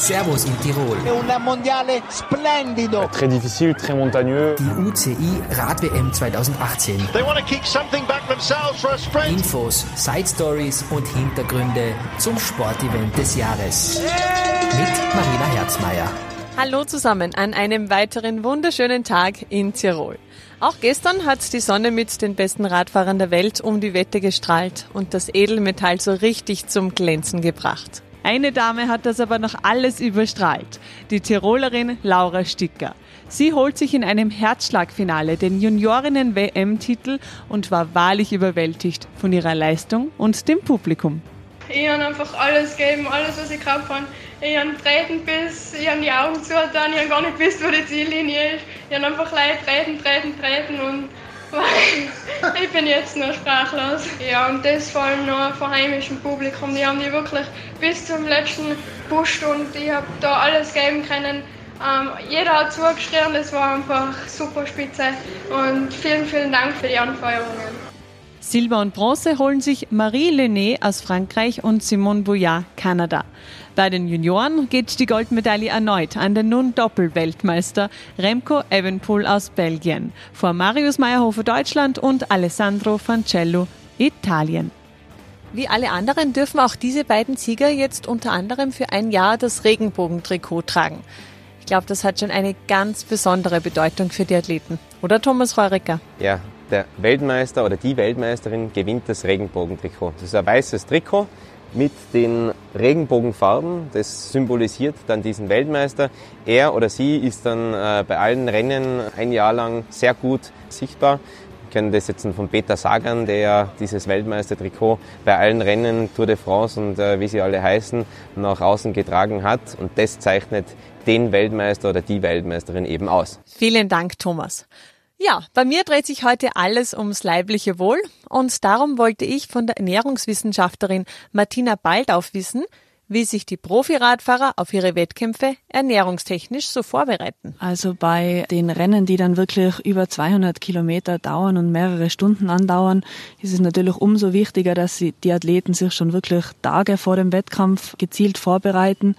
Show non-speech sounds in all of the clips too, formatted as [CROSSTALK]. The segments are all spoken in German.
Servus in Tirol. Un mondiale splendido. Très difficile, très montagneux. Die UCI Rad-WM 2018. They want to kick something back themselves for a sprint. Infos, Side Stories und Hintergründe zum Sportevent des Jahres. Mit Marina Herzmeier. Hallo zusammen an einem weiteren wunderschönen Tag in Tirol. Auch gestern hat die Sonne mit den besten Radfahrern der Welt um die Wette gestrahlt und das Edelmetall so richtig zum Glänzen gebracht. Eine Dame hat das aber noch alles überstrahlt. Die Tirolerin Laura Sticker. Sie holt sich in einem Herzschlagfinale den Juniorinnen-WM-Titel und war wahrlich überwältigt von ihrer Leistung und dem Publikum. Ich habe einfach alles gegeben, alles was ich gehabt habe. Ich habe treten bis, ich habe die Augen zugetan, ich habe gar nicht gewusst, wo die Ziellinie ist. Ich habe einfach Leute treten, treten, treten und [LAUGHS] ich bin jetzt nur sprachlos. Ja, und das vor allem noch vom heimischen Publikum. Die haben die wirklich bis zum letzten Busch und ich habe da alles geben können. Ähm, jeder hat zugeschrien, das war einfach super spitze und vielen, vielen Dank für die Anfeuerungen. Silber und Bronze holen sich Marie Lené aus Frankreich und Simone Bouillard, Kanada. Bei den Junioren geht die Goldmedaille erneut an den nun Doppelweltmeister Remco Evenpool aus Belgien vor Marius Meyerhofer Deutschland und Alessandro Fancello Italien. Wie alle anderen dürfen auch diese beiden Sieger jetzt unter anderem für ein Jahr das Regenbogentrikot tragen. Ich glaube, das hat schon eine ganz besondere Bedeutung für die Athleten. Oder Thomas Reuricker? Ja, der Weltmeister oder die Weltmeisterin gewinnt das Regenbogentrikot. Das ist ein weißes Trikot mit den Regenbogenfarben. Das symbolisiert dann diesen Weltmeister. Er oder sie ist dann äh, bei allen Rennen ein Jahr lang sehr gut sichtbar. Wir können das jetzt von Peter Sagan, der dieses Weltmeistertrikot bei allen Rennen Tour de France und äh, wie sie alle heißen, nach außen getragen hat. Und das zeichnet den Weltmeister oder die Weltmeisterin eben aus. Vielen Dank, Thomas. Ja, bei mir dreht sich heute alles ums leibliche Wohl und darum wollte ich von der Ernährungswissenschaftlerin Martina Baldauf wissen, wie sich die Profiradfahrer auf ihre Wettkämpfe ernährungstechnisch so vorbereiten. Also bei den Rennen, die dann wirklich über 200 Kilometer dauern und mehrere Stunden andauern, ist es natürlich umso wichtiger, dass die Athleten sich schon wirklich Tage vor dem Wettkampf gezielt vorbereiten.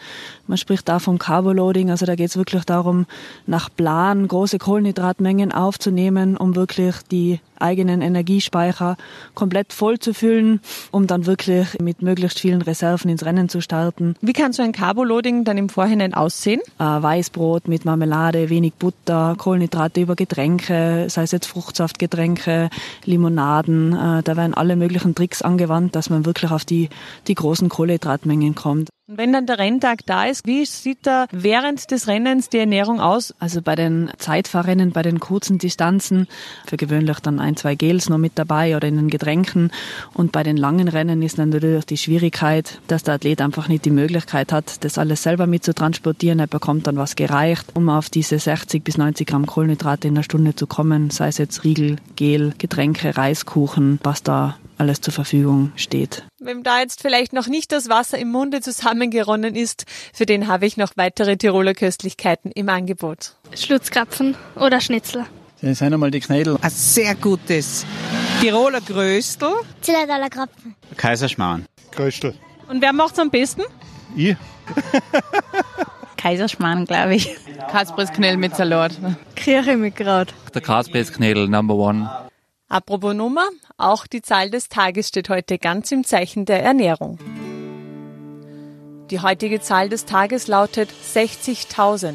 Man spricht da vom Carboloading, also da geht es wirklich darum, nach Plan große Kohlenhydratmengen aufzunehmen, um wirklich die eigenen Energiespeicher komplett voll zu füllen, um dann wirklich mit möglichst vielen Reserven ins Rennen zu starten. Wie kann so ein Carboloading dann im Vorhinein aussehen? Äh, Weißbrot mit Marmelade, wenig Butter, Kohlenhydrate über Getränke, sei es jetzt Fruchtsaftgetränke, Limonaden. Äh, da werden alle möglichen Tricks angewandt, dass man wirklich auf die, die großen Kohlenhydratmengen kommt. Wenn dann der Renntag da ist, wie sieht da während des Rennens die Ernährung aus? Also bei den Zeitfahrrennen, bei den kurzen Distanzen, für gewöhnlich dann ein, zwei Gels noch mit dabei oder in den Getränken. Und bei den langen Rennen ist natürlich die Schwierigkeit, dass der Athlet einfach nicht die Möglichkeit hat, das alles selber mitzutransportieren. Er bekommt dann was gereicht, um auf diese 60 bis 90 Gramm Kohlenhydrate in der Stunde zu kommen, sei es jetzt Riegel, Gel, Getränke, Reiskuchen, was da alles zur Verfügung steht. Wenn da jetzt vielleicht noch nicht das Wasser im Munde zusammengeronnen ist, für den habe ich noch weitere Tiroler Köstlichkeiten im Angebot. Schlutzkrapfen oder Schnitzel. Das sind einmal die Knädel. Ein sehr gutes Tiroler Gröstel. Zillertaler Krapfen. Kaiserschmarrn. Köstel. Und wer macht's am besten? Ich. [LAUGHS] Kaiserschmarrn, glaube ich. Kasprisknödel mit Salat. Kirche mit Kraut. Der Kasprisknödel, Number One. Apropos Nummer, auch die Zahl des Tages steht heute ganz im Zeichen der Ernährung. Die heutige Zahl des Tages lautet 60.000.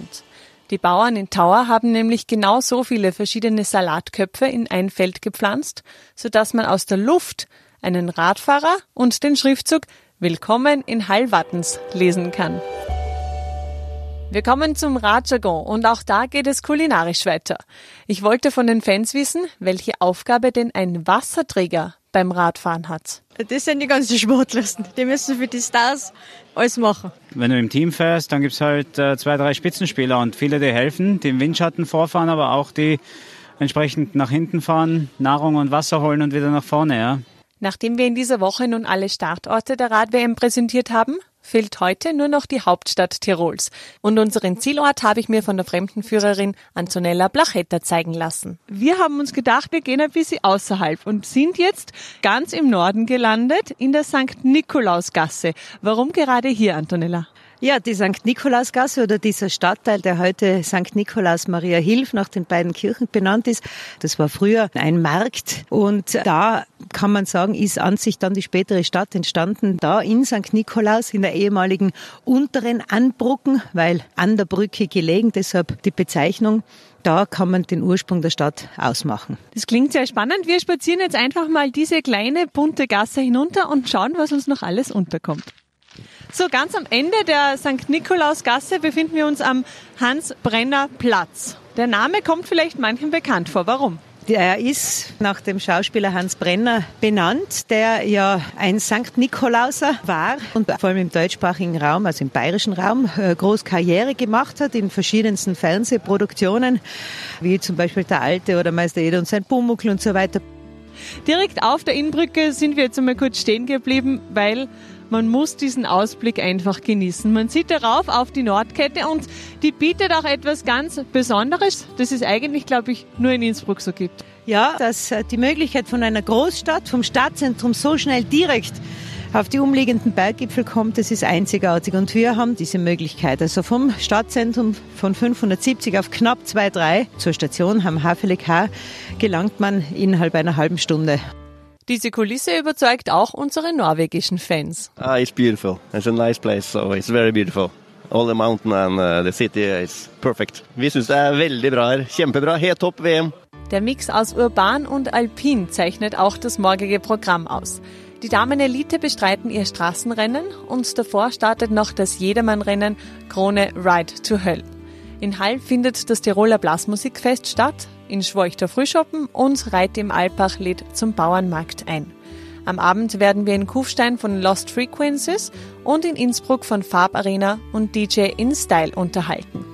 Die Bauern in Tauer haben nämlich genau so viele verschiedene Salatköpfe in ein Feld gepflanzt, sodass man aus der Luft einen Radfahrer und den Schriftzug Willkommen in Hallwattens lesen kann. Wir kommen zum Radjargon und auch da geht es kulinarisch weiter. Ich wollte von den Fans wissen, welche Aufgabe denn ein Wasserträger beim Radfahren hat. Das sind die ganzen [LAUGHS] Sportlersten. Die müssen für die Stars alles machen. Wenn du im Team fährst, dann gibt's halt äh, zwei, drei Spitzenspieler und viele, die helfen, die im Windschatten vorfahren, aber auch die entsprechend nach hinten fahren, Nahrung und Wasser holen und wieder nach vorne. Ja. Nachdem wir in dieser Woche nun alle Startorte der Rad-WM präsentiert haben, fehlt heute nur noch die Hauptstadt Tirols. Und unseren Zielort habe ich mir von der Fremdenführerin Antonella Blachetta zeigen lassen. Wir haben uns gedacht, wir gehen ein bisschen außerhalb und sind jetzt ganz im Norden gelandet, in der St. Nikolausgasse. Warum gerade hier, Antonella? Ja, die St. Nikolausgasse oder dieser Stadtteil, der heute St. Nikolaus Maria Hilf nach den beiden Kirchen benannt ist, das war früher ein Markt und da kann man sagen, ist an sich dann die spätere Stadt entstanden, da in St. Nikolaus in der ehemaligen unteren Anbrucken, weil an der Brücke gelegen, deshalb die Bezeichnung da kann man den Ursprung der Stadt ausmachen. Das klingt sehr spannend. Wir spazieren jetzt einfach mal diese kleine bunte Gasse hinunter und schauen, was uns noch alles unterkommt. So, ganz am Ende der St. Nikolausgasse befinden wir uns am Hans-Brenner-Platz. Der Name kommt vielleicht manchen bekannt vor. Warum? Er ist nach dem Schauspieler Hans Brenner benannt, der ja ein St. Nikolauser war und vor allem im deutschsprachigen Raum, also im bayerischen Raum, äh, groß Karriere gemacht hat in verschiedensten Fernsehproduktionen, wie zum Beispiel Der Alte oder Meister Eder und sein Pumuckl und so weiter. Direkt auf der Innenbrücke sind wir jetzt einmal kurz stehen geblieben, weil man muss diesen Ausblick einfach genießen. Man sieht darauf auf die Nordkette und die bietet auch etwas ganz Besonderes, das es eigentlich, glaube ich, nur in Innsbruck so gibt. Ja, dass äh, die Möglichkeit von einer Großstadt, vom Stadtzentrum so schnell direkt auf die umliegenden Berggipfel kommt, das ist einzigartig. Und wir haben diese Möglichkeit. Also vom Stadtzentrum von 570 auf knapp 2,3 zur Station am Havelik gelangt man innerhalb einer halben Stunde. Diese Kulisse überzeugt auch unsere norwegischen Fans. Ah, it's beautiful. It's a nice place, so it's very beautiful. All the mountain and uh, the city is perfect. Vi syns det er veldig bra her. Kjempebra. Helt topp VM. Der Mix aus Urban und Alpin zeichnet auch das morgige Programm aus. Die Damen-Elite bestreiten ihr Straßenrennen und davor startet noch das Jedermann-Rennen Krone Ride to Höll. In Hall findet das Tiroler Blasmusikfest statt, in Schworch der Frühschoppen und Reit im Alpach lädt zum Bauernmarkt ein. Am Abend werden wir in Kufstein von Lost Frequencies und in Innsbruck von Farbarena und DJ InStyle unterhalten.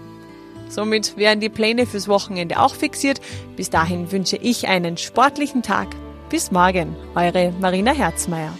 Somit wären die Pläne fürs Wochenende auch fixiert. Bis dahin wünsche ich einen sportlichen Tag. Bis morgen, eure Marina Herzmeier.